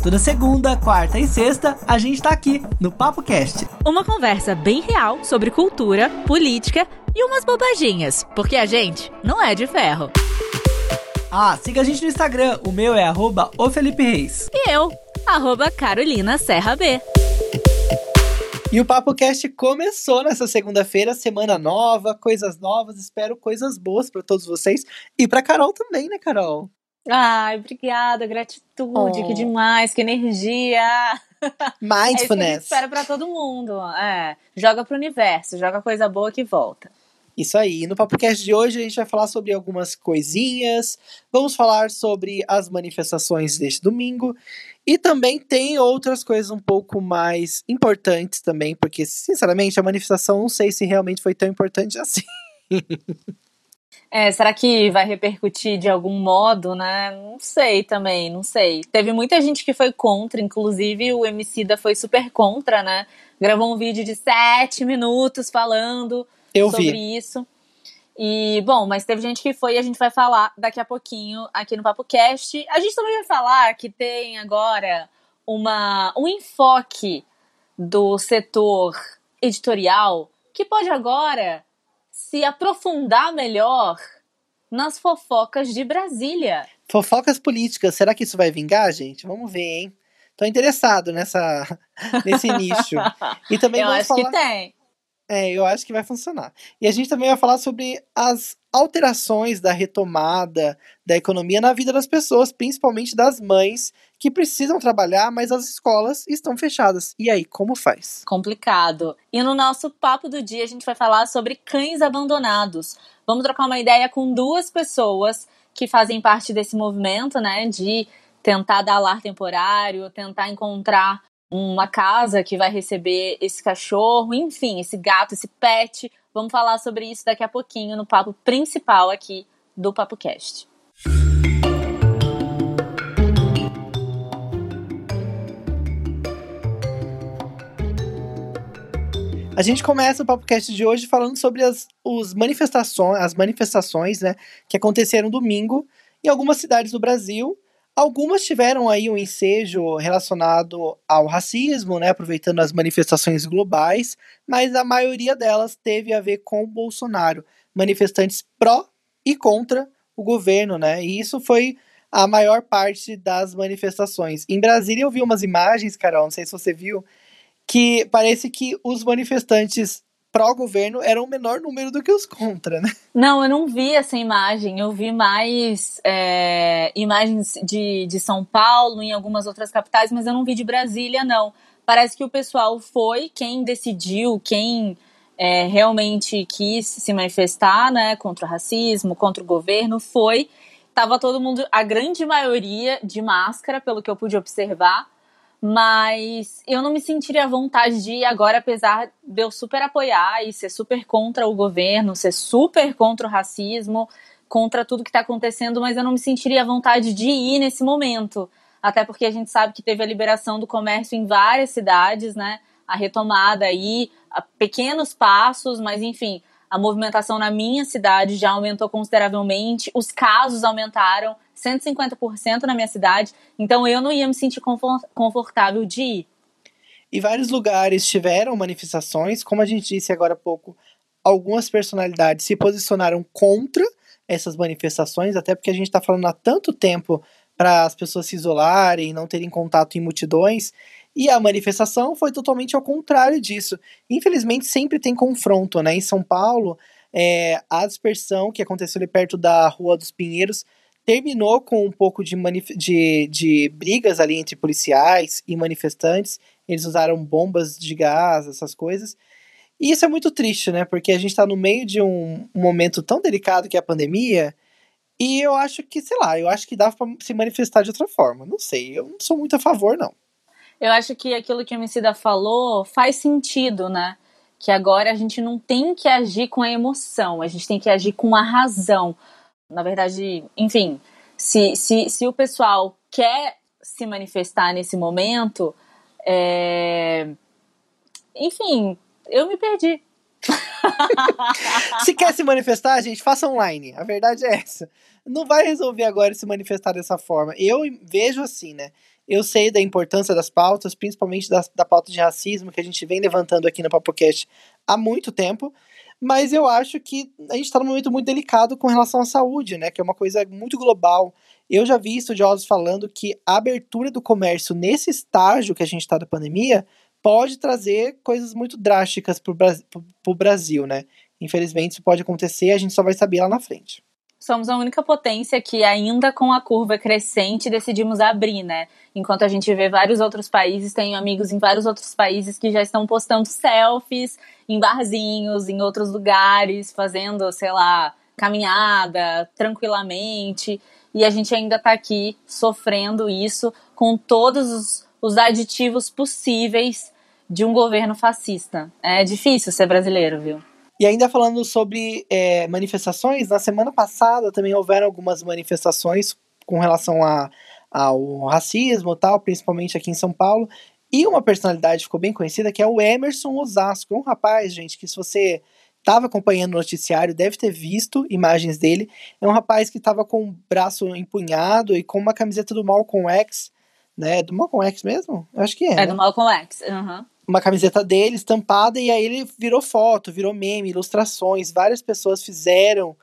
Toda segunda, quarta e sexta, a gente tá aqui no Papo Cast. Uma conversa bem real sobre cultura, política e umas bobaginhas, porque a gente não é de ferro. Ah, siga a gente no Instagram, o meu é arroba o Felipe Reis. E eu, arroba Carolina Serra B. E o Papo Cast começou nessa segunda-feira, semana nova, coisas novas, espero coisas boas para todos vocês e para Carol também, né, Carol? Ai, obrigada, gratitude, oh. que demais, que energia. Mindfulness. É espero para todo mundo. É, joga pro universo, joga coisa boa que volta. Isso aí. No podcast de hoje a gente vai falar sobre algumas coisinhas. Vamos falar sobre as manifestações deste domingo. E também tem outras coisas um pouco mais importantes também, porque, sinceramente, a manifestação não sei se realmente foi tão importante assim. É, será que vai repercutir de algum modo, né? Não sei também, não sei. Teve muita gente que foi contra, inclusive o Emicida foi super contra, né? Gravou um vídeo de sete minutos falando eu sobre vi. isso. E, bom, mas teve gente que foi e a gente vai falar daqui a pouquinho aqui no Papo Cast. A gente também vai falar que tem agora uma, um enfoque do setor editorial que pode agora se aprofundar melhor nas fofocas de Brasília. Fofocas políticas, será que isso vai vingar, gente? Vamos ver, hein? Tô interessado nessa, nesse nicho. E também Eu acho falar... que tem. É, eu acho que vai funcionar. E a gente também vai falar sobre as alterações da retomada da economia na vida das pessoas, principalmente das mães que precisam trabalhar, mas as escolas estão fechadas. E aí, como faz? Complicado. E no nosso papo do dia a gente vai falar sobre cães abandonados. Vamos trocar uma ideia com duas pessoas que fazem parte desse movimento, né, de tentar dar lar temporário, tentar encontrar uma casa que vai receber esse cachorro, enfim, esse gato, esse pet. Vamos falar sobre isso daqui a pouquinho no papo principal aqui do Papo Cast. A gente começa o podcast de hoje falando sobre as os manifestações, as manifestações, né, que aconteceram domingo em algumas cidades do Brasil Algumas tiveram aí um ensejo relacionado ao racismo, né, aproveitando as manifestações globais, mas a maioria delas teve a ver com o Bolsonaro, manifestantes pró e contra o governo, né? E isso foi a maior parte das manifestações. Em Brasília eu vi umas imagens, Carol, não sei se você viu, que parece que os manifestantes pró-governo eram o menor número do que os contra, né? Não, eu não vi essa imagem. Eu vi mais é, imagens de, de São Paulo, em algumas outras capitais, mas eu não vi de Brasília, não. Parece que o pessoal foi quem decidiu, quem é, realmente quis se manifestar, né, contra o racismo, contra o governo, foi. Tava todo mundo, a grande maioria, de máscara, pelo que eu pude observar mas eu não me sentiria à vontade de ir agora, apesar de eu super apoiar e ser super contra o governo, ser super contra o racismo, contra tudo que está acontecendo, mas eu não me sentiria à vontade de ir nesse momento. Até porque a gente sabe que teve a liberação do comércio em várias cidades, né? A retomada aí, pequenos passos, mas enfim, a movimentação na minha cidade já aumentou consideravelmente, os casos aumentaram 150% na minha cidade, então eu não ia me sentir confortável de ir. E vários lugares tiveram manifestações, como a gente disse agora há pouco, algumas personalidades se posicionaram contra essas manifestações, até porque a gente está falando há tanto tempo para as pessoas se isolarem, não terem contato em multidões, e a manifestação foi totalmente ao contrário disso. Infelizmente, sempre tem confronto, né? Em São Paulo, é, a dispersão que aconteceu ali perto da Rua dos Pinheiros terminou com um pouco de, de, de brigas ali entre policiais e manifestantes. Eles usaram bombas de gás, essas coisas. E isso é muito triste, né? Porque a gente está no meio de um, momento tão delicado que é a pandemia. E eu acho que, sei lá, eu acho que dá para se manifestar de outra forma. Não sei, eu não sou muito a favor, não. Eu acho que aquilo que a Emicida falou faz sentido, né? Que agora a gente não tem que agir com a emoção, a gente tem que agir com a razão. Na verdade, enfim, se, se, se o pessoal quer se manifestar nesse momento, é... enfim, eu me perdi. se quer se manifestar, gente, faça online. A verdade é essa. Não vai resolver agora se manifestar dessa forma. Eu vejo assim, né? Eu sei da importância das pautas, principalmente da, da pauta de racismo que a gente vem levantando aqui no PapoCast há muito tempo, mas eu acho que a gente está num momento muito delicado com relação à saúde, né? Que é uma coisa muito global. Eu já vi estudiosos falando que a abertura do comércio nesse estágio que a gente está da pandemia pode trazer coisas muito drásticas para o Brasil, né? Infelizmente isso pode acontecer, a gente só vai saber lá na frente somos a única potência que ainda com a curva crescente decidimos abrir, né? Enquanto a gente vê vários outros países, tenho amigos em vários outros países que já estão postando selfies em barzinhos, em outros lugares, fazendo, sei lá, caminhada tranquilamente, e a gente ainda tá aqui sofrendo isso com todos os, os aditivos possíveis de um governo fascista. É difícil ser brasileiro, viu? E ainda falando sobre é, manifestações, na semana passada também houveram algumas manifestações com relação a, ao racismo tal, principalmente aqui em São Paulo. E uma personalidade ficou bem conhecida que é o Emerson Osasco. É um rapaz, gente, que se você estava acompanhando o noticiário deve ter visto imagens dele. É um rapaz que estava com o braço empunhado e com uma camiseta do Malcolm X, né? Do Malcolm X mesmo? Eu acho que é. É né? do Malcolm X, aham. Uhum uma camiseta dele estampada e aí ele virou foto, virou meme, ilustrações. Várias pessoas fizeram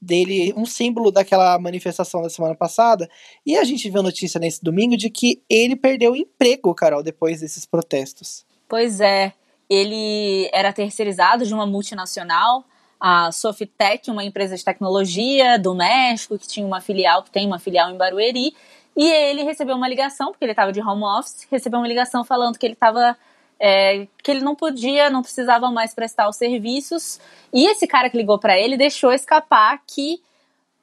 dele um símbolo daquela manifestação da semana passada. E a gente viu notícia nesse domingo de que ele perdeu o emprego, Carol, depois desses protestos. Pois é. Ele era terceirizado de uma multinacional, a Sofitec, uma empresa de tecnologia do México, que tinha uma filial, que tem uma filial em Barueri. E ele recebeu uma ligação, porque ele estava de home office, recebeu uma ligação falando que ele estava é, que ele não podia, não precisava mais prestar os serviços. E esse cara que ligou para ele deixou escapar que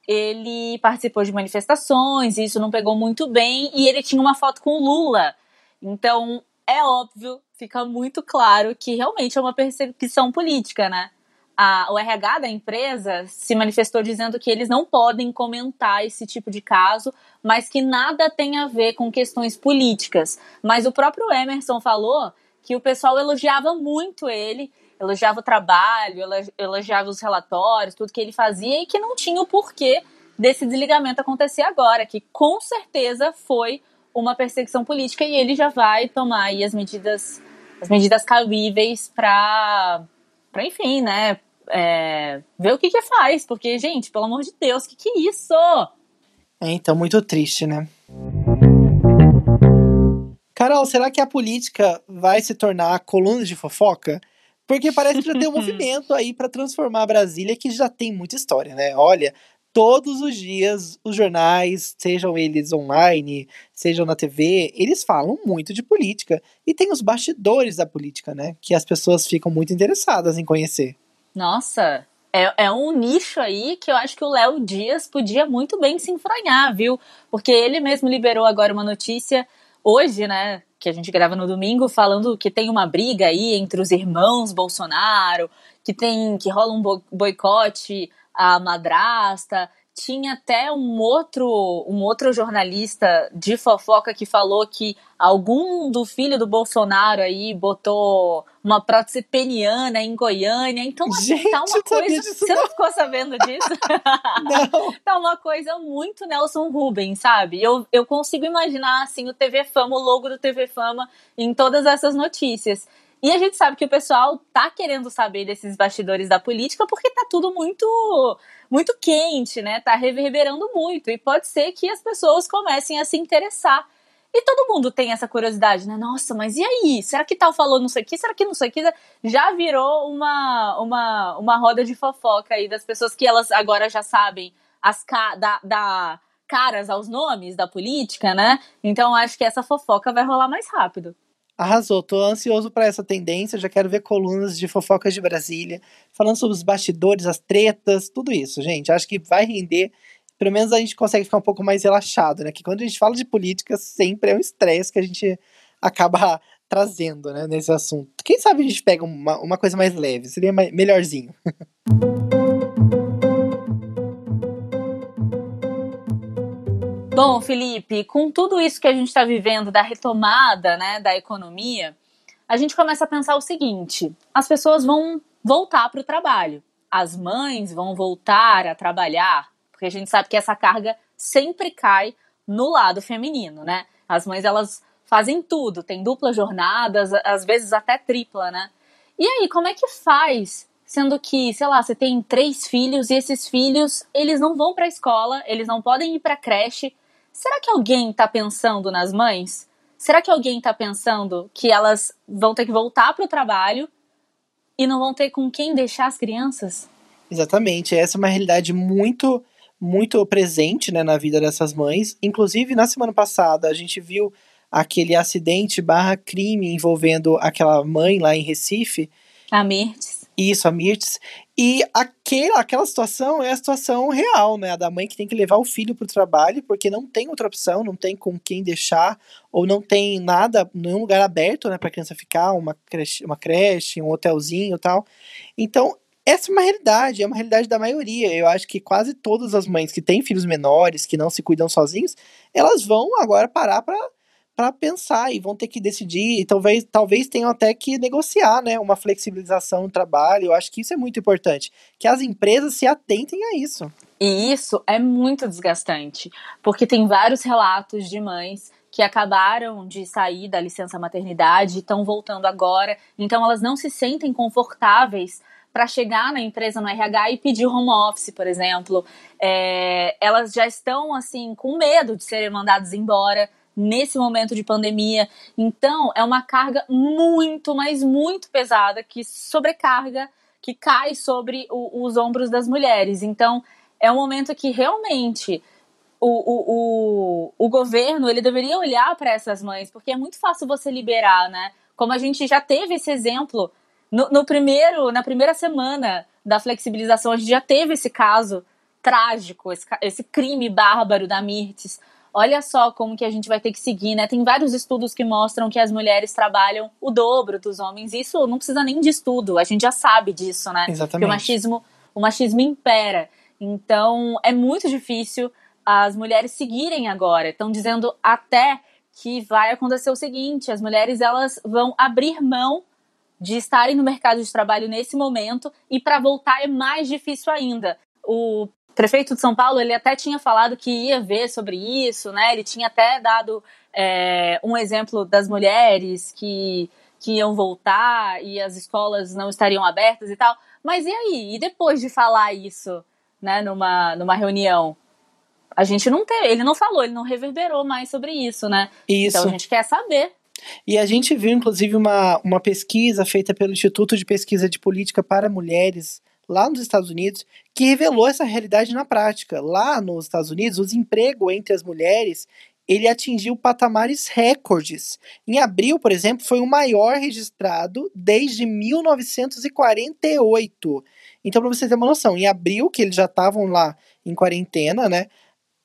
ele participou de manifestações, e isso não pegou muito bem, e ele tinha uma foto com Lula. Então, é óbvio, fica muito claro que realmente é uma perseguição política, né? A, o RH da empresa se manifestou dizendo que eles não podem comentar esse tipo de caso, mas que nada tem a ver com questões políticas. Mas o próprio Emerson falou que o pessoal elogiava muito ele, elogiava o trabalho, elogiava os relatórios, tudo que ele fazia e que não tinha o porquê desse desligamento acontecer agora, que com certeza foi uma perseguição política e ele já vai tomar as medidas as medidas cabíveis para para enfim, né, é, ver o que que faz, porque gente, pelo amor de Deus, que que é isso? É, então muito triste, né? Carol, será que a política vai se tornar coluna de fofoca? Porque parece que já tem um movimento aí para transformar a Brasília que já tem muita história, né? Olha, todos os dias os jornais, sejam eles online, sejam na TV, eles falam muito de política. E tem os bastidores da política, né? Que as pessoas ficam muito interessadas em conhecer. Nossa, é, é, um nicho aí que eu acho que o Léo Dias podia muito bem se enfranhar, viu? Porque ele mesmo liberou agora uma notícia hoje, né, que a gente grava no domingo, falando que tem uma briga aí entre os irmãos Bolsonaro, que tem que rola um boicote à madrasta, tinha até um outro, um outro jornalista de fofoca que falou que algum do filho do Bolsonaro aí botou uma prótese peniana em Goiânia. Então, assim, Gente, tá uma coisa. Você não. não ficou sabendo disso? não. tá uma coisa muito Nelson Rubens, sabe? Eu, eu consigo imaginar, assim, o TV Fama, o logo do TV Fama em todas essas notícias. E a gente sabe que o pessoal tá querendo saber desses bastidores da política porque tá tudo muito muito quente, né? Tá reverberando muito e pode ser que as pessoas comecem a se interessar. E todo mundo tem essa curiosidade, né? Nossa, mas e aí? Será que tal falou não sei o que? Será que não sei o que? Já virou uma, uma, uma roda de fofoca aí das pessoas que elas agora já sabem as ca da, da caras aos nomes da política, né? Então acho que essa fofoca vai rolar mais rápido. Arrasou, tô ansioso para essa tendência, já quero ver colunas de fofocas de Brasília, falando sobre os bastidores, as tretas, tudo isso, gente. Acho que vai render. Pelo menos a gente consegue ficar um pouco mais relaxado, né? Que quando a gente fala de política, sempre é um estresse que a gente acaba trazendo, né, nesse assunto. Quem sabe a gente pega uma, uma coisa mais leve, seria melhorzinho. Bom, Felipe, com tudo isso que a gente está vivendo da retomada né, da economia, a gente começa a pensar o seguinte: as pessoas vão voltar para o trabalho. As mães vão voltar a trabalhar, porque a gente sabe que essa carga sempre cai no lado feminino, né? As mães elas fazem tudo, tem dupla jornadas, às vezes até tripla, né? E aí, como é que faz? Sendo que, sei lá, você tem três filhos e esses filhos, eles não vão para a escola, eles não podem ir para creche. Será que alguém está pensando nas mães? Será que alguém está pensando que elas vão ter que voltar para o trabalho e não vão ter com quem deixar as crianças? Exatamente, essa é uma realidade muito muito presente né, na vida dessas mães. Inclusive, na semana passada, a gente viu aquele acidente barra crime envolvendo aquela mãe lá em Recife. A Mirtes. Isso, a Mirtes. E aquela, aquela situação é a situação real, né? A da mãe que tem que levar o filho para o trabalho, porque não tem outra opção, não tem com quem deixar, ou não tem nada, nenhum lugar aberto, né, para a criança ficar, uma creche, uma creche, um hotelzinho e tal. Então, essa é uma realidade, é uma realidade da maioria. Eu acho que quase todas as mães que têm filhos menores, que não se cuidam sozinhos, elas vão agora parar para pensar e vão ter que decidir, e talvez, talvez tenham até que negociar, né, uma flexibilização no trabalho. Eu acho que isso é muito importante, que as empresas se atentem a isso. E isso é muito desgastante, porque tem vários relatos de mães que acabaram de sair da licença maternidade e estão voltando agora, então elas não se sentem confortáveis para chegar na empresa no RH e pedir home office, por exemplo. É, elas já estão assim com medo de serem mandadas embora nesse momento de pandemia. Então, é uma carga muito, mas muito pesada que sobrecarga, que cai sobre o, os ombros das mulheres. Então, é um momento que realmente o, o, o, o governo ele deveria olhar para essas mães, porque é muito fácil você liberar, né? Como a gente já teve esse exemplo no, no primeiro, na primeira semana da flexibilização, a gente já teve esse caso trágico, esse, esse crime bárbaro da Mirtes olha só como que a gente vai ter que seguir, né? Tem vários estudos que mostram que as mulheres trabalham o dobro dos homens. Isso não precisa nem de estudo, a gente já sabe disso, né? Exatamente. Que o machismo, o machismo impera. Então, é muito difícil as mulheres seguirem agora. Estão dizendo até que vai acontecer o seguinte, as mulheres elas vão abrir mão de estarem no mercado de trabalho nesse momento e para voltar é mais difícil ainda. O prefeito de São Paulo ele até tinha falado que ia ver sobre isso, né? Ele tinha até dado é, um exemplo das mulheres que, que iam voltar e as escolas não estariam abertas e tal. Mas e aí? E depois de falar isso, né, numa, numa reunião? A gente não teve, ele não falou, ele não reverberou mais sobre isso, né? Isso. Então a gente quer saber. E a gente viu, inclusive, uma, uma pesquisa feita pelo Instituto de Pesquisa de Política para Mulheres, lá nos Estados Unidos, que revelou essa realidade na prática. Lá nos Estados Unidos, o desemprego entre as mulheres ele atingiu patamares recordes. Em abril, por exemplo, foi o maior registrado desde 1948. Então, para você ter uma noção, em abril, que eles já estavam lá em quarentena, né?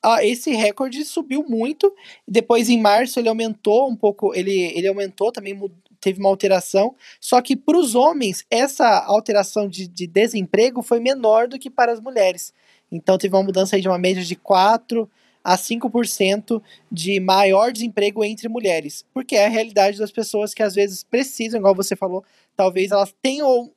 Ah, esse recorde subiu muito. Depois, em março, ele aumentou um pouco. Ele, ele aumentou também, teve uma alteração, só que para os homens, essa alteração de, de, desemprego foi menor do que para as mulheres. Então teve uma mudança de uma média de 4 a 5% de maior desemprego entre mulheres, porque é a realidade das pessoas que às vezes precisam, igual você falou, talvez elas tenham,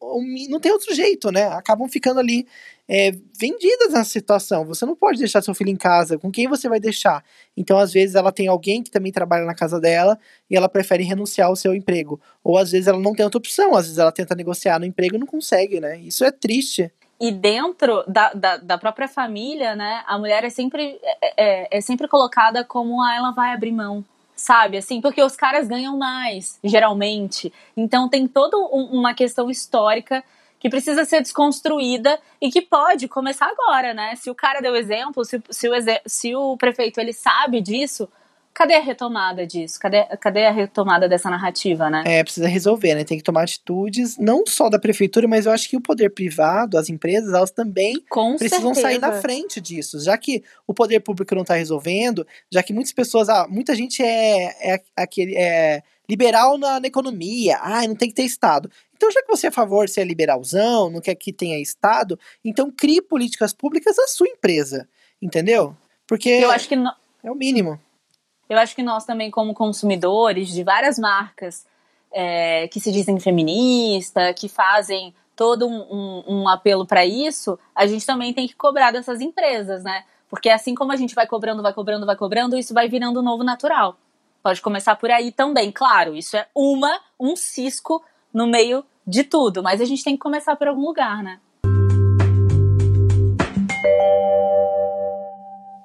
não tem outro jeito, né? Acabam ficando ali é, vendidas nessa situação. Você não pode deixar seu filho em casa. Com quem você vai deixar? Então, às vezes, ela tem alguém que também trabalha na casa dela e ela prefere renunciar ao seu emprego. Ou às vezes ela não tem outra opção. Às vezes ela tenta negociar no emprego e não consegue, né? Isso é triste. E dentro da, da, da própria família, né, a mulher é sempre, é, é, é sempre colocada como ah, ela vai abrir mão sabe? Assim, porque os caras ganham mais, geralmente. Então tem toda um, uma questão histórica que precisa ser desconstruída e que pode começar agora, né? Se o cara deu exemplo, se, se, o, se o prefeito ele sabe disso, cadê a retomada disso? Cadê, cadê a retomada dessa narrativa, né? É, precisa resolver, né? Tem que tomar atitudes, não só da prefeitura, mas eu acho que o poder privado, as empresas, elas também Com precisam certeza. sair na frente disso. Já que o poder público não está resolvendo, já que muitas pessoas, ah, muita gente é, é aquele. É, liberal na, na, economia, ah, não tem que ter Estado. Então, já que você é a favor, você é liberalzão, não quer que tenha Estado, então crie políticas públicas à sua empresa, entendeu? Porque eu acho que no... é o mínimo. Eu acho que nós também, como consumidores de várias marcas é, que se dizem feminista, que fazem todo um, um, um apelo para isso, a gente também tem que cobrar dessas empresas, né? Porque assim como a gente vai cobrando, vai cobrando, vai cobrando, isso vai virando novo natural. Pode começar por aí também, claro, isso é uma, um cisco no meio de tudo, mas a gente tem que começar por algum lugar, né?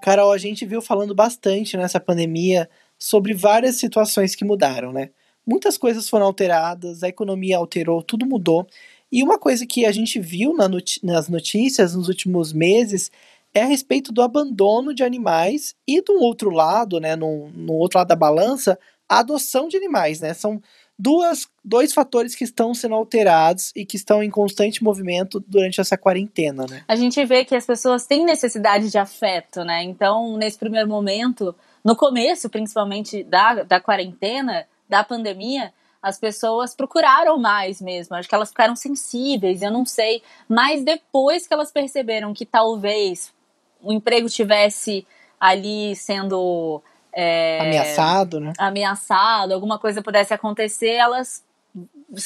Carol, a gente viu falando bastante nessa pandemia sobre várias situações que mudaram, né? Muitas coisas foram alteradas, a economia alterou, tudo mudou. E uma coisa que a gente viu na nas notícias nos últimos meses é a respeito do abandono de animais e do outro lado, né, no, no outro lado da balança, a adoção de animais, né? São duas, dois fatores que estão sendo alterados e que estão em constante movimento durante essa quarentena, né? A gente vê que as pessoas têm necessidade de afeto, né? Então, nesse primeiro momento, no começo, principalmente da, da quarentena, da pandemia, as pessoas procuraram mais mesmo. Acho que elas ficaram sensíveis, eu não sei. Mas depois que elas perceberam que talvez o emprego tivesse ali sendo é, ameaçado, né? Ameaçado, alguma coisa pudesse acontecer, elas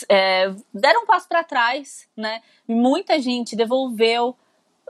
é, deram um passo para trás, né? Muita gente devolveu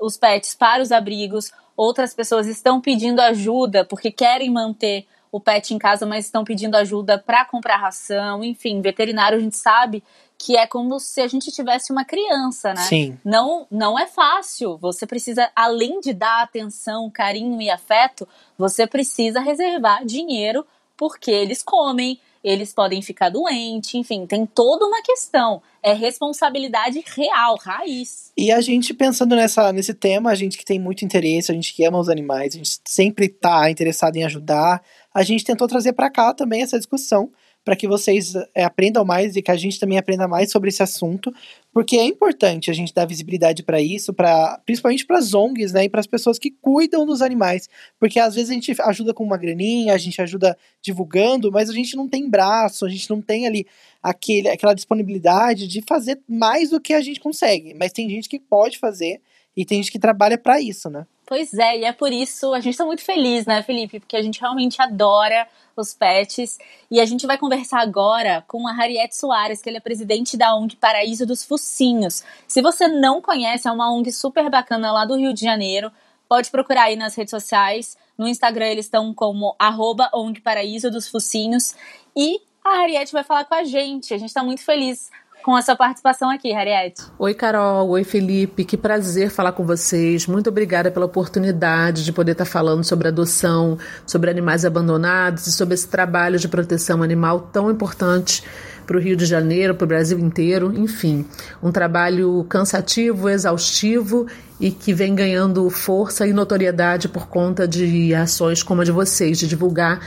os pets para os abrigos, outras pessoas estão pedindo ajuda porque querem manter o pet em casa, mas estão pedindo ajuda para comprar ração, enfim, veterinário a gente sabe que é como se a gente tivesse uma criança, né? Sim. Não, não é fácil. Você precisa, além de dar atenção, carinho e afeto, você precisa reservar dinheiro porque eles comem, eles podem ficar doentes, enfim, tem toda uma questão. É responsabilidade real, raiz. E a gente pensando nessa, nesse tema, a gente que tem muito interesse, a gente que ama os animais, a gente sempre está interessado em ajudar, a gente tentou trazer para cá também essa discussão para que vocês é, aprendam mais e que a gente também aprenda mais sobre esse assunto, porque é importante a gente dar visibilidade para isso, para principalmente para as ONGs, né, e para as pessoas que cuidam dos animais, porque às vezes a gente ajuda com uma graninha, a gente ajuda divulgando, mas a gente não tem braço, a gente não tem ali aquele, aquela disponibilidade de fazer mais do que a gente consegue, mas tem gente que pode fazer e tem gente que trabalha para isso, né? Pois é, e é por isso a gente está muito feliz, né, Felipe? Porque a gente realmente adora os pets. E a gente vai conversar agora com a Harriet Soares, que ele é presidente da ONG Paraíso dos Focinhos. Se você não conhece, é uma ONG super bacana lá do Rio de Janeiro. Pode procurar aí nas redes sociais. No Instagram eles estão como arroba ONG Paraíso dos Focinhos. E a Harriet vai falar com a gente. A gente está muito feliz com a sua participação aqui, Harriet. Oi, Carol. Oi, Felipe. Que prazer falar com vocês. Muito obrigada pela oportunidade de poder estar falando sobre adoção, sobre animais abandonados e sobre esse trabalho de proteção animal tão importante para o Rio de Janeiro, para o Brasil inteiro, enfim, um trabalho cansativo, exaustivo e que vem ganhando força e notoriedade por conta de ações como a de vocês, de divulgar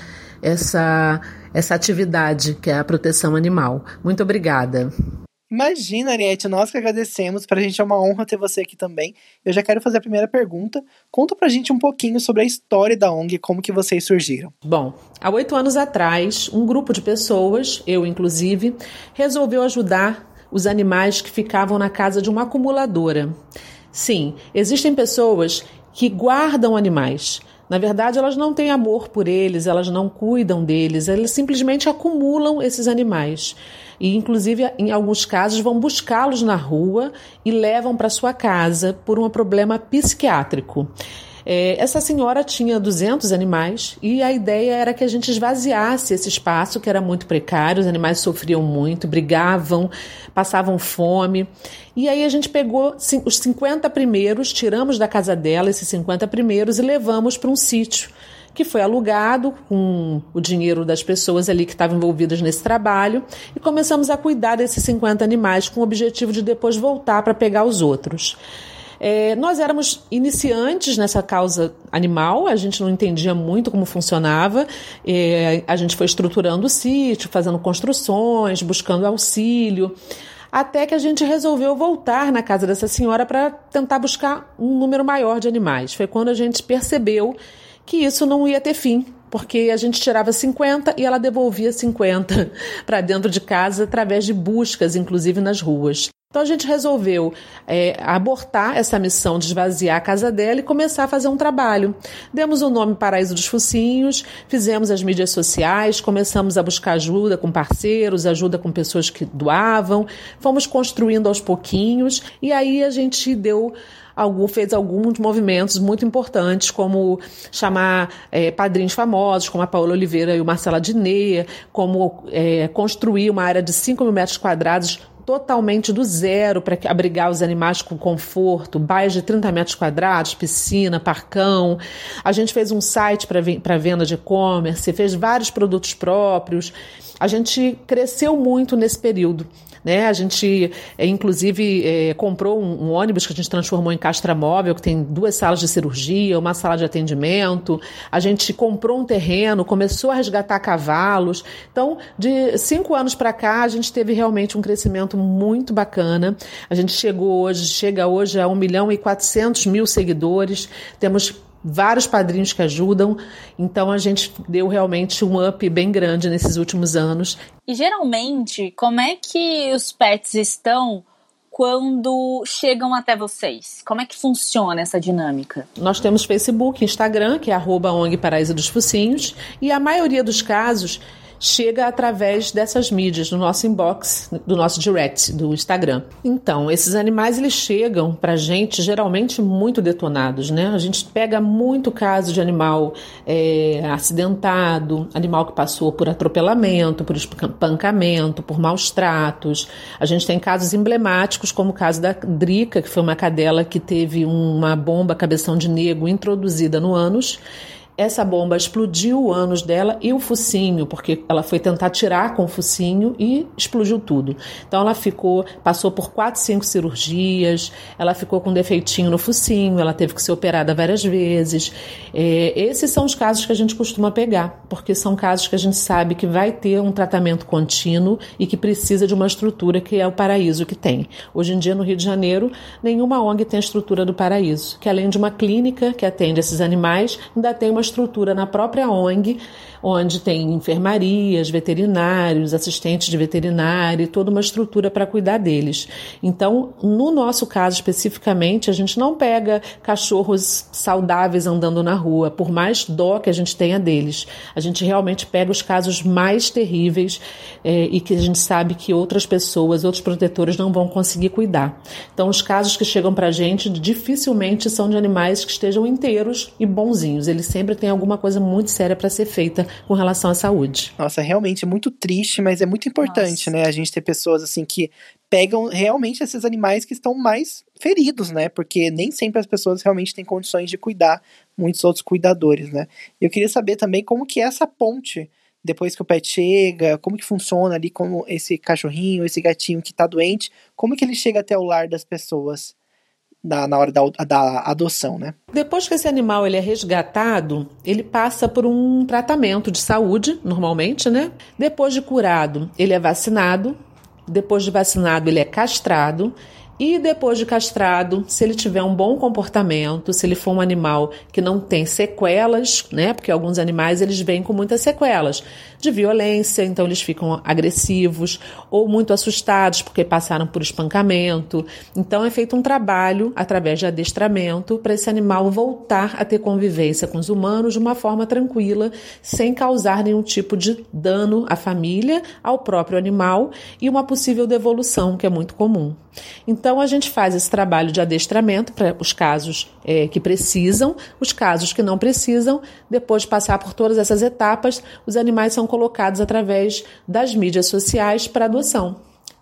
essa, essa atividade que é a proteção animal. Muito obrigada. Imagina, Ariete, nós que agradecemos. Pra gente é uma honra ter você aqui também. Eu já quero fazer a primeira pergunta. Conta pra gente um pouquinho sobre a história da ONG, como que vocês surgiram. Bom, há oito anos atrás, um grupo de pessoas, eu inclusive, resolveu ajudar os animais que ficavam na casa de uma acumuladora. Sim, existem pessoas que guardam animais. Na verdade, elas não têm amor por eles, elas não cuidam deles, elas simplesmente acumulam esses animais e, inclusive, em alguns casos, vão buscá-los na rua e levam para sua casa por um problema psiquiátrico. É, essa senhora tinha 200 animais e a ideia era que a gente esvaziasse esse espaço que era muito precário, os animais sofriam muito, brigavam, passavam fome. E aí a gente pegou os 50 primeiros, tiramos da casa dela esses 50 primeiros e levamos para um sítio que foi alugado com o dinheiro das pessoas ali que estavam envolvidas nesse trabalho e começamos a cuidar desses 50 animais com o objetivo de depois voltar para pegar os outros. É, nós éramos iniciantes nessa causa animal, a gente não entendia muito como funcionava, é, a gente foi estruturando o sítio, fazendo construções, buscando auxílio, até que a gente resolveu voltar na casa dessa senhora para tentar buscar um número maior de animais. Foi quando a gente percebeu que isso não ia ter fim, porque a gente tirava 50 e ela devolvia 50 para dentro de casa através de buscas, inclusive nas ruas. Então a gente resolveu é, abortar essa missão de esvaziar a casa dela e começar a fazer um trabalho. Demos o nome Paraíso dos Focinhos, fizemos as mídias sociais, começamos a buscar ajuda com parceiros, ajuda com pessoas que doavam, fomos construindo aos pouquinhos e aí a gente deu algum, fez alguns movimentos muito importantes, como chamar é, padrinhos famosos, como a Paola Oliveira e o Marcela Diné, como é, construir uma área de 5 mil metros quadrados totalmente do zero para abrigar os animais com conforto, bairros de 30 metros quadrados, piscina, parcão. A gente fez um site para venda de e-commerce, fez vários produtos próprios. A gente cresceu muito nesse período. Né? A gente, é, inclusive, é, comprou um, um, ônibus que a gente transformou em castramóvel, que tem duas salas de cirurgia, uma sala de atendimento. A gente comprou um terreno, começou a resgatar cavalos. Então, de cinco anos para cá, a gente teve realmente um crescimento muito bacana. A gente chegou hoje, chega hoje a 1 milhão e 400 mil seguidores. Temos vários padrinhos que ajudam. Então a gente deu realmente um up bem grande nesses últimos anos. E geralmente, como é que os pets estão quando chegam até vocês? Como é que funciona essa dinâmica? Nós temos Facebook, Instagram, que é arroba ONG Paraíso dos Focinhos, e a maioria dos casos chega através dessas mídias, do nosso inbox, do nosso direct, do Instagram. Então, esses animais eles chegam pra gente geralmente muito detonados, né? A gente pega muito caso de animal é, acidentado, animal que passou por atropelamento, por espancamento, por maus tratos. A gente tem casos emblemáticos, como o caso da Drica, que foi uma cadela que teve uma bomba cabeção de negro introduzida no ânus essa bomba explodiu o ânus dela e o focinho, porque ela foi tentar tirar com o focinho e explodiu tudo. Então ela ficou, passou por quatro, cinco cirurgias, ela ficou com defeitinho no focinho, ela teve que ser operada várias vezes. É, esses são os casos que a gente costuma pegar, porque são casos que a gente sabe que vai ter um tratamento contínuo e que precisa de uma estrutura que é o paraíso que tem. Hoje em dia, no Rio de Janeiro, nenhuma ONG tem a estrutura do paraíso, que além de uma clínica que atende esses animais, ainda tem uma estrutura na própria ONG, onde tem enfermarias, veterinários, assistentes de veterinário, toda uma estrutura para cuidar deles. Então, no nosso caso especificamente, a gente não pega cachorros saudáveis andando na rua, por mais dó que a gente tenha deles. A gente realmente pega os casos mais terríveis é, e que a gente sabe que outras pessoas, outros protetores não vão conseguir cuidar. Então, os casos que chegam para a gente dificilmente são de animais que estejam inteiros e bonzinhos. Eles sempre tem alguma coisa muito séria para ser feita com relação à saúde. Nossa, realmente é muito triste, mas é muito importante, Nossa. né? A gente ter pessoas assim que pegam realmente esses animais que estão mais feridos, né? Porque nem sempre as pessoas realmente têm condições de cuidar, muitos outros cuidadores, né? Eu queria saber também como que é essa ponte depois que o pet chega, como que funciona ali, como esse cachorrinho, esse gatinho que tá doente, como que ele chega até o lar das pessoas? Da, na hora da, da adoção, né? Depois que esse animal ele é resgatado, ele passa por um tratamento de saúde, normalmente, né? Depois de curado, ele é vacinado. Depois de vacinado, ele é castrado. E depois de castrado, se ele tiver um bom comportamento, se ele for um animal que não tem sequelas, né? Porque alguns animais eles vêm com muitas sequelas de violência, então eles ficam agressivos ou muito assustados porque passaram por espancamento. Então é feito um trabalho através de adestramento para esse animal voltar a ter convivência com os humanos de uma forma tranquila, sem causar nenhum tipo de dano à família, ao próprio animal e uma possível devolução, que é muito comum. Então a gente faz esse trabalho de adestramento para os casos é, que precisam, os casos que não precisam, depois de passar por todas essas etapas, os animais são colocados através das mídias sociais para adoção.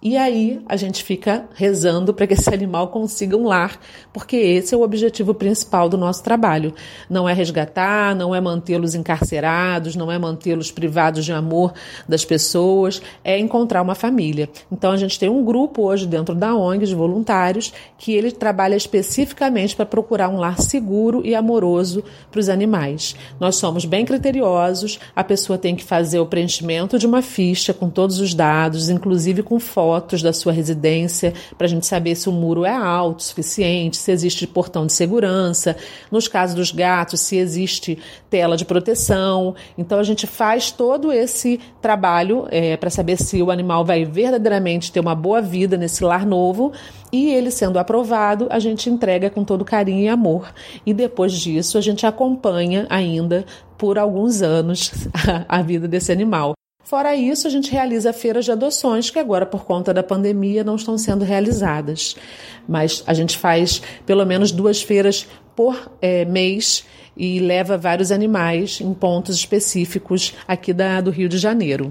E aí a gente fica rezando para que esse animal consiga um lar, porque esse é o objetivo principal do nosso trabalho. Não é resgatar, não é mantê-los encarcerados, não é mantê-los privados de amor das pessoas, é encontrar uma família. Então a gente tem um grupo hoje dentro da ONG de voluntários que ele trabalha especificamente para procurar um lar seguro e amoroso para os animais. Nós somos bem criteriosos, a pessoa tem que fazer o preenchimento de uma ficha com todos os dados, inclusive com fotos fotos da sua residência para a gente saber se o muro é alto o suficiente, se existe portão de segurança, nos casos dos gatos, se existe tela de proteção. Então a gente faz todo esse trabalho é, para saber se o animal vai verdadeiramente ter uma boa vida nesse lar novo e ele sendo aprovado, a gente entrega com todo carinho e amor. E depois disso, a gente acompanha ainda por alguns anos a vida desse animal. Fora isso, a gente realiza feiras de adoções, que agora, por conta da pandemia, não estão sendo realizadas. Mas a gente faz pelo menos duas feiras por é, mês e leva vários animais em pontos específicos aqui da, do Rio de Janeiro.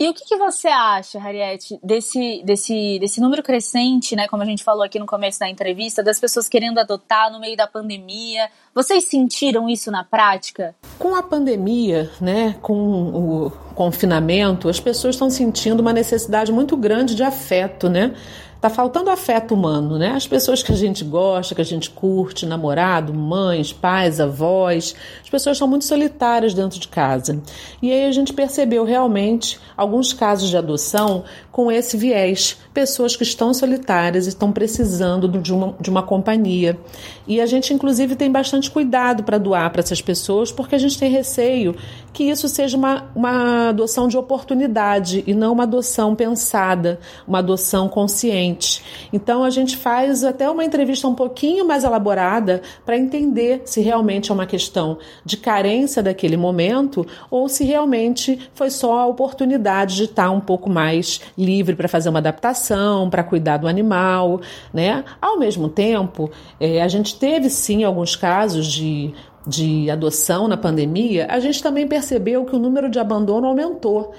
E o que, que, você acha, Harriet, desse, desse, desse número crescente, né, como a gente falou aqui no começo da entrevista, das pessoas querendo adotar no meio da pandemia? Vocês sentiram isso na prática? Com a pandemia, né, com o confinamento, as pessoas estão sentindo uma necessidade muito grande de afeto, né? Tá faltando afeto humano, né? As pessoas que a gente gosta, que a gente curte, namorado, mães, pais, avós, as pessoas são muito solitárias dentro de casa. E aí a gente percebeu realmente alguns casos de adoção com esse viés. Pessoas que estão solitárias e estão precisando de uma, de uma companhia. E a gente, inclusive, tem bastante cuidado para doar para essas pessoas, porque a gente tem receio que isso seja uma, uma adoção de oportunidade e não uma adoção pensada, uma adoção consciente. Então a gente faz até uma entrevista um pouquinho mais elaborada para entender se realmente é uma questão de carência daquele momento ou se realmente foi só a oportunidade de estar um pouco mais livre para fazer uma adaptação, para cuidar do animal, né? Ao mesmo tempo, é, a gente teve sim alguns casos de de adoção na pandemia, a gente também percebeu que o número de abandono aumentou.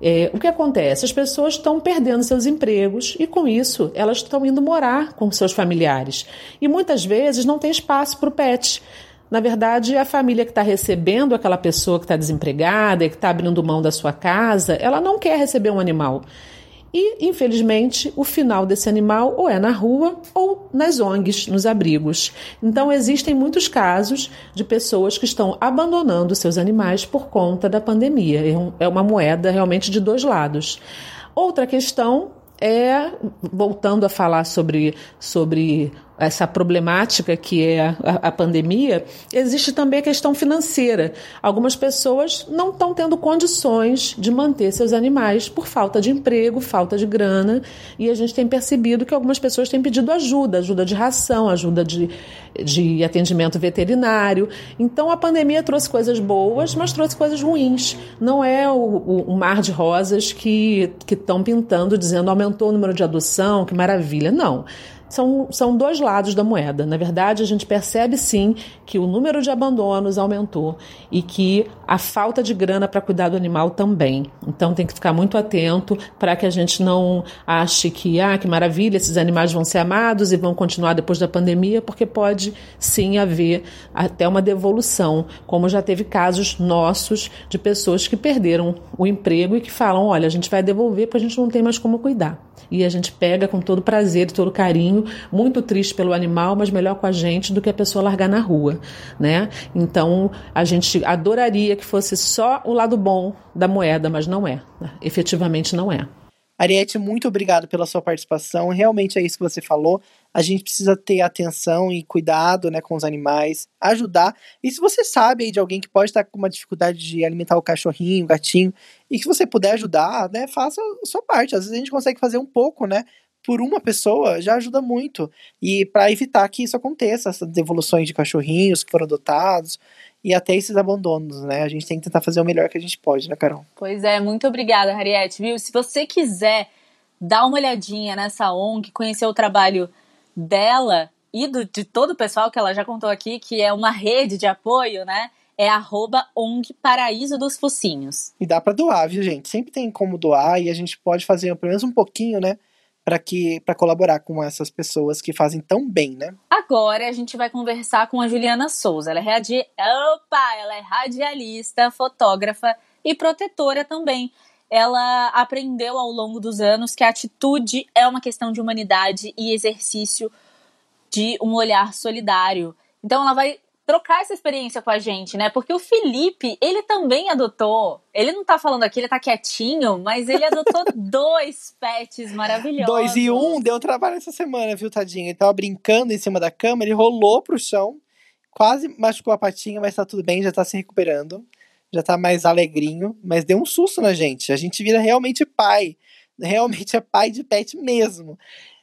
É, o que acontece? As pessoas estão perdendo seus empregos e, com isso, elas estão indo morar com seus familiares. E muitas vezes não tem espaço para o pet. Na verdade, a família que está recebendo aquela pessoa que está desempregada e que está abrindo mão da sua casa, ela não quer receber um animal. E, infelizmente, o final desse animal ou é na rua ou nas ONGs, nos abrigos. Então, existem muitos casos de pessoas que estão abandonando seus animais por conta da pandemia. É, é uma moeda realmente de dois lados. Outra questão é, voltando a falar sobre, sobre essa problemática que é a, a, pandemia, existe também a questão financeira. Algumas pessoas não estão tendo condições de manter seus animais por falta de emprego, falta de grana, e a gente tem percebido que algumas pessoas têm pedido ajuda, ajuda de ração, ajuda de, de atendimento veterinário. Então a pandemia trouxe coisas boas, mas trouxe coisas ruins. Não é o, o, o mar de rosas que estão pintando, dizendo aumentou o número de adoção, que maravilha. Não são, são dois lados da moeda. Na verdade, a gente percebe sim que o número de abandonos aumentou e que a falta de grana para cuidar do animal também. Então tem que ficar muito atento para que a gente não ache que, ah, que maravilha, esses animais vão ser amados e vão continuar depois da pandemia, porque pode sim haver até uma devolução, como já teve casos nossos de pessoas que perderam o emprego e que falam: olha, a gente vai devolver porque a gente não tem mais como cuidar. E a gente pega com todo prazer e todo carinho, muito triste pelo animal, mas melhor com a gente do que a pessoa largar na rua, né? Então, a gente adoraria que fosse só o lado bom da moeda, mas não é. Né? Efetivamente não é. Ariete, muito obrigado pela sua participação. Realmente é isso que você falou. A gente precisa ter atenção e cuidado né, com os animais, ajudar. E se você sabe aí de alguém que pode estar com uma dificuldade de alimentar o cachorrinho, o gatinho, e que você puder ajudar, né, faça a sua parte. Às vezes a gente consegue fazer um pouco, né? Por uma pessoa já ajuda muito. E para evitar que isso aconteça, essas devoluções de cachorrinhos que foram adotados, e até esses abandonos, né? A gente tem que tentar fazer o melhor que a gente pode, né, Carol? Pois é, muito obrigada, Harriet, viu? Se você quiser dar uma olhadinha nessa ONG, conhecer o trabalho dela e do, de todo o pessoal que ela já contou aqui, que é uma rede de apoio, né? É arroba ONG Paraíso dos Focinhos. E dá para doar, viu, gente? Sempre tem como doar e a gente pode fazer pelo menos um pouquinho, né? Para que para colaborar com essas pessoas que fazem tão bem, né? Agora a gente vai conversar com a Juliana Souza. Ela é radi... Opa, ela é radialista, fotógrafa e protetora também. Ela aprendeu ao longo dos anos que a atitude é uma questão de humanidade e exercício de um olhar solidário. Então ela vai trocar essa experiência com a gente, né? Porque o Felipe, ele também adotou. Ele não tá falando aqui, ele tá quietinho, mas ele adotou dois pets maravilhosos. Dois e um deu trabalho essa semana, viu, tadinho? Ele tava brincando em cima da cama, ele rolou pro chão, quase machucou a patinha, mas tá tudo bem, já tá se recuperando. Já tá mais alegrinho, mas deu um susto na gente. A gente vira realmente pai. Realmente é pai de pet mesmo.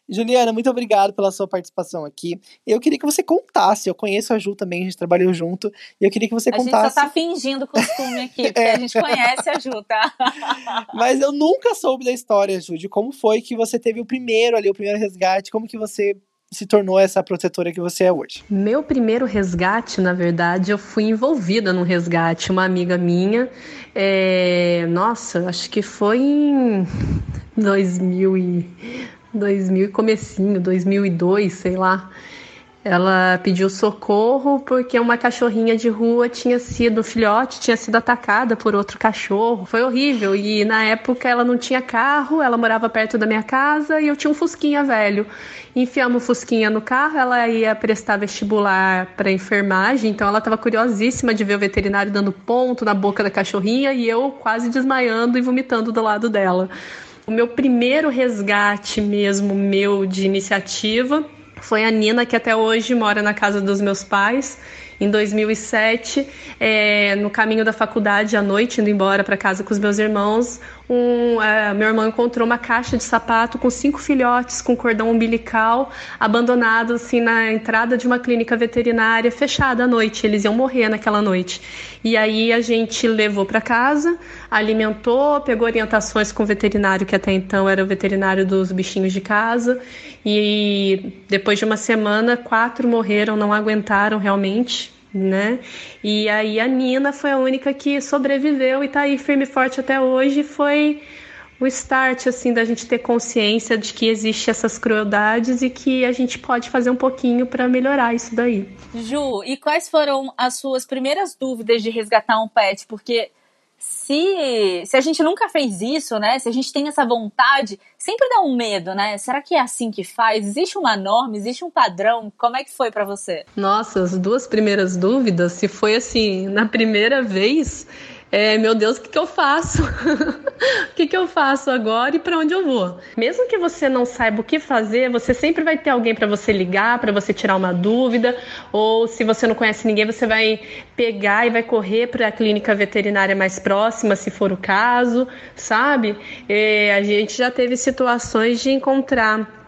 Juliana, muito obrigado pela sua participação aqui. Eu queria que você contasse, eu conheço a Ju também, a gente trabalhou junto, e eu queria que você a contasse. A gente só tá fingindo costume aqui, porque é. a gente conhece a Ju, tá? Mas eu nunca soube da história, Ju, de como foi que você teve o primeiro ali, o primeiro resgate, como que você se tornou essa protetora que você é hoje? Meu primeiro resgate, na verdade, eu fui envolvida num resgate. Uma amiga minha, é... nossa, acho que foi em 2000 e 2000 e comecinho, 2002, sei lá. Ela pediu socorro porque uma cachorrinha de rua tinha sido, um filhote, tinha sido atacada por outro cachorro. Foi horrível. E na época ela não tinha carro, ela morava perto da minha casa e eu tinha um Fusquinha velho. Enfiamos o Fusquinha no carro, ela ia prestar vestibular para enfermagem, então ela estava curiosíssima de ver o veterinário dando ponto na boca da cachorrinha e eu quase desmaiando e vomitando do lado dela. O meu primeiro resgate mesmo meu de iniciativa foi a Nina, que até hoje mora na casa dos meus pais. Em 2007, é, no caminho da faculdade à noite, indo embora para casa com os meus irmãos, é, meu irmão encontrou uma caixa de sapato com cinco filhotes com cordão umbilical abandonados assim na entrada de uma clínica veterinária fechada à noite. Eles iam morrer naquela noite. E aí a gente levou para casa, alimentou, pegou orientações com o veterinário que até então era o veterinário dos bichinhos de casa. E depois de uma semana, quatro morreram, não aguentaram realmente né? E aí a Nina foi a única que sobreviveu e tá aí firme e forte até hoje. Foi o start assim da gente ter consciência de que existe essas crueldades e que a gente pode fazer um pouquinho para melhorar isso daí. Ju, e quais foram as suas primeiras dúvidas de resgatar um pet? Porque se, se a gente nunca fez isso, né? Se a gente tem essa vontade, sempre dá um medo, né? Será que é assim que faz? Existe uma norma, existe um padrão? Como é que foi para você? Nossa, as duas primeiras dúvidas, se foi assim, na primeira vez, é, meu Deus, o que, que eu faço? o que, que eu faço agora e para onde eu vou? Mesmo que você não saiba o que fazer, você sempre vai ter alguém para você ligar, para você tirar uma dúvida, ou se você não conhece ninguém, você vai pegar e vai correr para a clínica veterinária mais próxima, se for o caso, sabe? É, a gente já teve situações de encontrar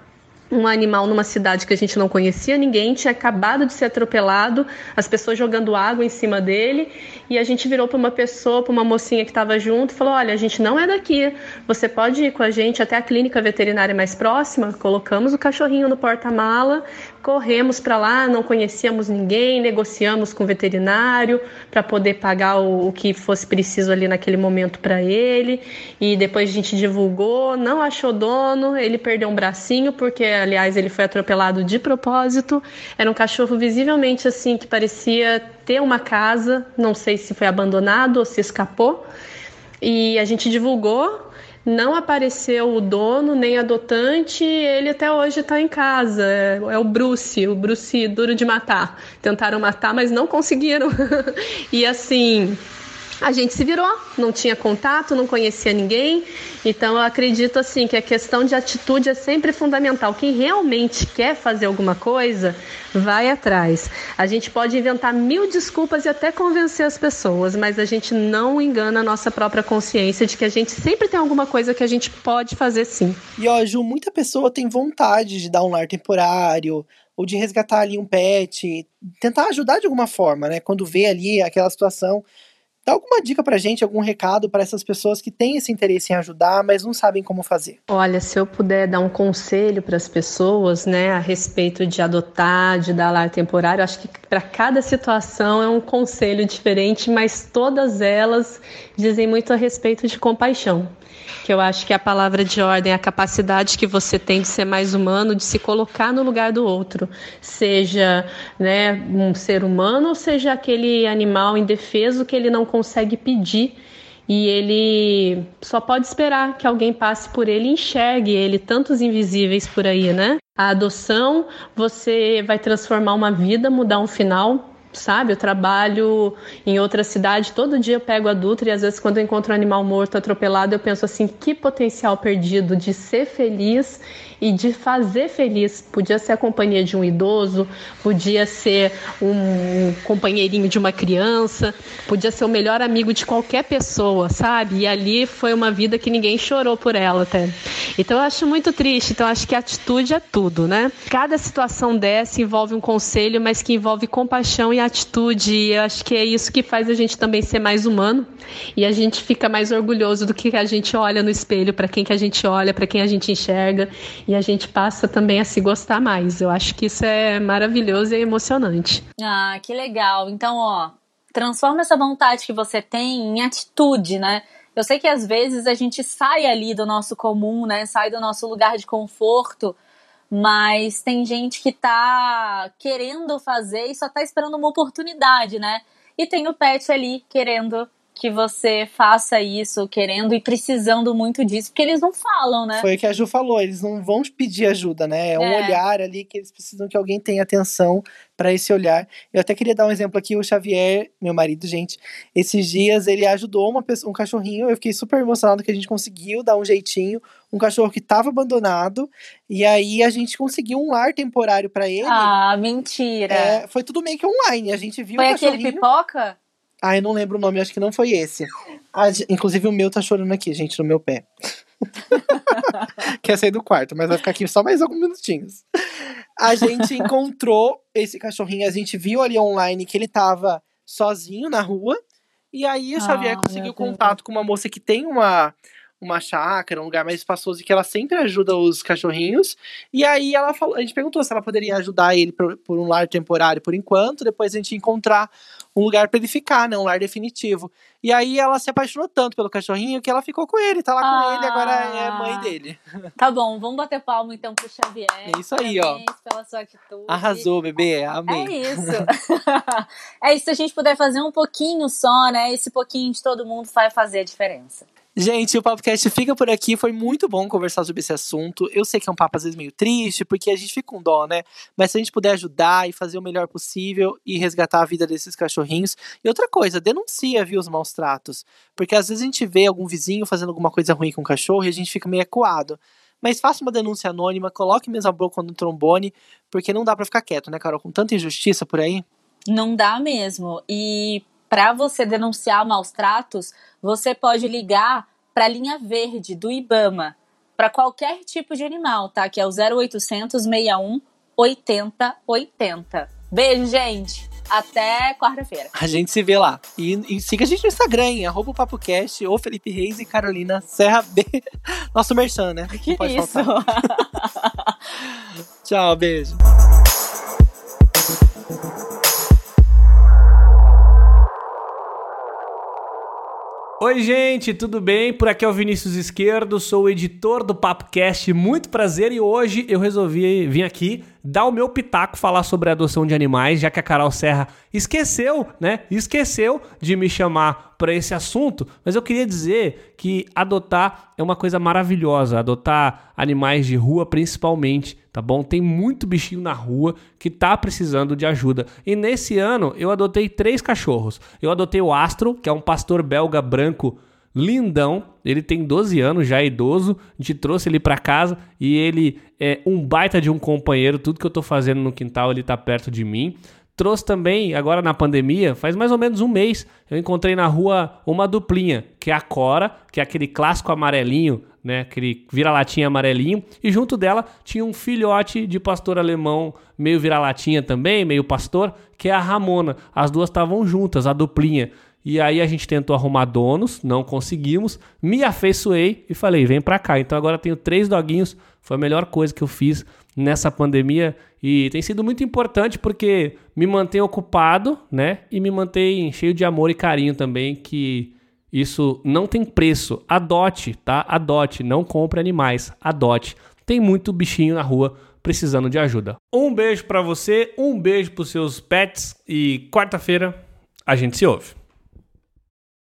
um animal numa cidade que a gente não conhecia ninguém, tinha acabado de ser atropelado, as pessoas jogando água em cima dele, e a gente virou para uma pessoa, para uma mocinha que estava junto, e falou: Olha, a gente não é daqui, você pode ir com a gente até a clínica veterinária mais próxima? Colocamos o cachorrinho no porta-mala, corremos para lá, não conhecíamos ninguém, negociamos com o veterinário para poder pagar o, o, que fosse preciso ali naquele momento para ele. E depois a gente divulgou, não achou dono, ele perdeu um bracinho, porque aliás ele foi atropelado de propósito. Era um cachorro visivelmente assim que parecia ter uma casa, não sei se foi abandonado ou se escapou. E a gente divulgou não apareceu o dono nem adotante, ele até hoje está em casa. É, é, o Bruce, o Bruce duro de matar. Tentaram matar, mas não conseguiram. e assim, a gente se virou, não tinha contato, não conhecia ninguém. Então eu acredito assim que a questão de atitude é sempre fundamental. Quem realmente quer fazer alguma coisa, vai atrás. A gente pode inventar mil desculpas e até convencer as pessoas, mas a gente não engana a nossa própria consciência de que a gente sempre tem alguma coisa que a gente pode fazer sim. E ó, Ju, muita pessoa tem vontade de dar um lar temporário, ou de resgatar ali um pet, tentar ajudar de alguma forma, né? Quando vê ali aquela situação Dá alguma dica pra gente, algum recado para essas pessoas que têm esse interesse em ajudar, mas não sabem como fazer? Olha, se eu puder dar um conselho para as pessoas, né, a respeito de adotar, de dar lar temporário, acho que para cada situação é um conselho diferente, mas todas elas dizem muito a respeito de compaixão que eu acho que a palavra de ordem é a capacidade que você tem de ser mais humano, de se colocar no lugar do outro, seja né, um ser humano ou seja aquele animal indefeso que ele não consegue pedir e ele só pode esperar que alguém passe por ele e enxergue ele, tantos invisíveis por aí, né? A adoção, você vai transformar uma vida, mudar um final, sabe? Eu trabalho em outra cidade, todo dia eu pego a Dutra e às vezes quando eu encontro um animal morto, atropelado, eu penso assim, que potencial perdido de ser feliz e de fazer feliz. Podia ser a companhia de um idoso, podia ser um companheirinho de uma criança, podia ser o melhor amigo de qualquer pessoa, sabe? E ali foi uma vida que ninguém chorou por ela até. Então eu acho muito triste, então eu acho que atitude é tudo, né? Cada situação dessa envolve um conselho, mas que envolve compaixão e atitude. E eu acho que é isso que faz a gente também ser mais humano e a gente fica mais orgulhoso do que a gente olha no espelho, para quem que a gente olha, para quem a gente enxerga e a gente passa também a se gostar mais. Eu acho que isso é maravilhoso e emocionante. Ah, que legal. Então, ó, transforma essa vontade que você tem em atitude, né? Eu sei que às vezes a gente sai ali do nosso comum, né? Sai do nosso lugar de conforto, mas tem gente que tá querendo fazer e só tá esperando uma oportunidade, né? E tem o pet ali querendo que você faça isso querendo e precisando muito disso, porque eles não falam, né? Foi o que a Ju falou, eles não vão pedir ajuda, né? É um é. olhar ali que eles precisam que alguém tenha atenção para esse olhar. Eu até queria dar um exemplo aqui, o Xavier, meu marido, gente, esses dias ele ajudou uma pessoa, um cachorrinho, eu fiquei super emocionado que a gente conseguiu dar um jeitinho, um cachorro que estava abandonado, e aí a gente conseguiu um lar temporário para ele. Ah, mentira. É, foi tudo meio que online, a gente viu Foi aquele pipoca? Eu não lembro o nome, acho que não foi esse. Ah, inclusive o meu tá chorando aqui, gente, no meu pé. Quer sair do quarto, mas vai ficar aqui só mais alguns minutinhos. A gente encontrou esse cachorrinho, a gente viu ali online que ele tava sozinho na rua. E aí o Xavier ah, conseguiu contato com uma moça que tem uma uma chácara, um lugar mais espaçoso e que ela sempre ajuda os cachorrinhos. E aí ela falou, a gente perguntou se ela poderia ajudar ele por, por um lar temporário por enquanto, depois a gente encontrar um lugar para ele ficar, né, um lar definitivo. E aí ela se apaixonou tanto pelo cachorrinho que ela ficou com ele, tá lá ah, com ele, agora é mãe ah. dele. Tá bom, vamos bater palma então pro Xavier. É isso aí, Parabéns ó. pela sua atitude. Arrasou, bebê, amei. É isso. é isso, se a gente puder fazer um pouquinho só, né, esse pouquinho de todo mundo vai fazer a diferença. Gente, o podcast fica por aqui. Foi muito bom conversar sobre esse assunto. Eu sei que é um papo às vezes meio triste, porque a gente fica com dó, né? Mas se a gente puder ajudar e fazer o melhor possível e resgatar a vida desses cachorrinhos. E outra coisa, denuncia, viu, os maus tratos. Porque às vezes a gente vê algum vizinho fazendo alguma coisa ruim com o cachorro e a gente fica meio ecoado. Mas faça uma denúncia anônima, coloque mesmo a boca no trombone, porque não dá para ficar quieto, né, Carol? Com tanta injustiça por aí. Não dá mesmo. E para você denunciar maus tratos, você pode ligar para a linha verde do IBAMA, para qualquer tipo de animal, tá? Que é o 0800 61 80 80. Beijo, gente! Até quarta-feira. A gente se vê lá. E, e, siga a gente no Instagram, arroba PapoCast, ou Felipe Reis e Carolina Serra B. Nosso merchan, né? Que isso? Tchau, beijo. Oi, gente, tudo bem? Por aqui é o Vinícius Esquerdo, sou o editor do PapoCast. Muito prazer e hoje eu resolvi vir aqui dar o meu pitaco, falar sobre adoção de animais, já que a Carol Serra esqueceu, né? Esqueceu de me chamar para esse assunto, mas eu queria dizer que adotar é uma coisa maravilhosa, adotar animais de rua principalmente, tá bom? Tem muito bichinho na rua que tá precisando de ajuda. E nesse ano eu adotei três cachorros. Eu adotei o Astro, que é um pastor belga branco lindão. Ele tem 12 anos, já é idoso. A gente trouxe ele para casa e ele é um baita de um companheiro. Tudo que eu tô fazendo no quintal, ele tá perto de mim. Trouxe também, agora na pandemia, faz mais ou menos um mês, eu encontrei na rua uma duplinha, que é a Cora, que é aquele clássico amarelinho, né? Aquele vira-latinha amarelinho. E junto dela tinha um filhote de pastor alemão, meio vira-latinha também, meio pastor, que é a Ramona. As duas estavam juntas, a duplinha. E aí a gente tentou arrumar donos, não conseguimos. Me afeiçoei e falei, vem pra cá. Então agora tenho três doguinhos. Foi a melhor coisa que eu fiz nessa pandemia e tem sido muito importante porque me mantém ocupado, né? E me mantém cheio de amor e carinho também, que isso não tem preço. Adote, tá? Adote, não compre animais, adote. Tem muito bichinho na rua precisando de ajuda. Um beijo para você, um beijo pros seus pets e quarta-feira a gente se ouve.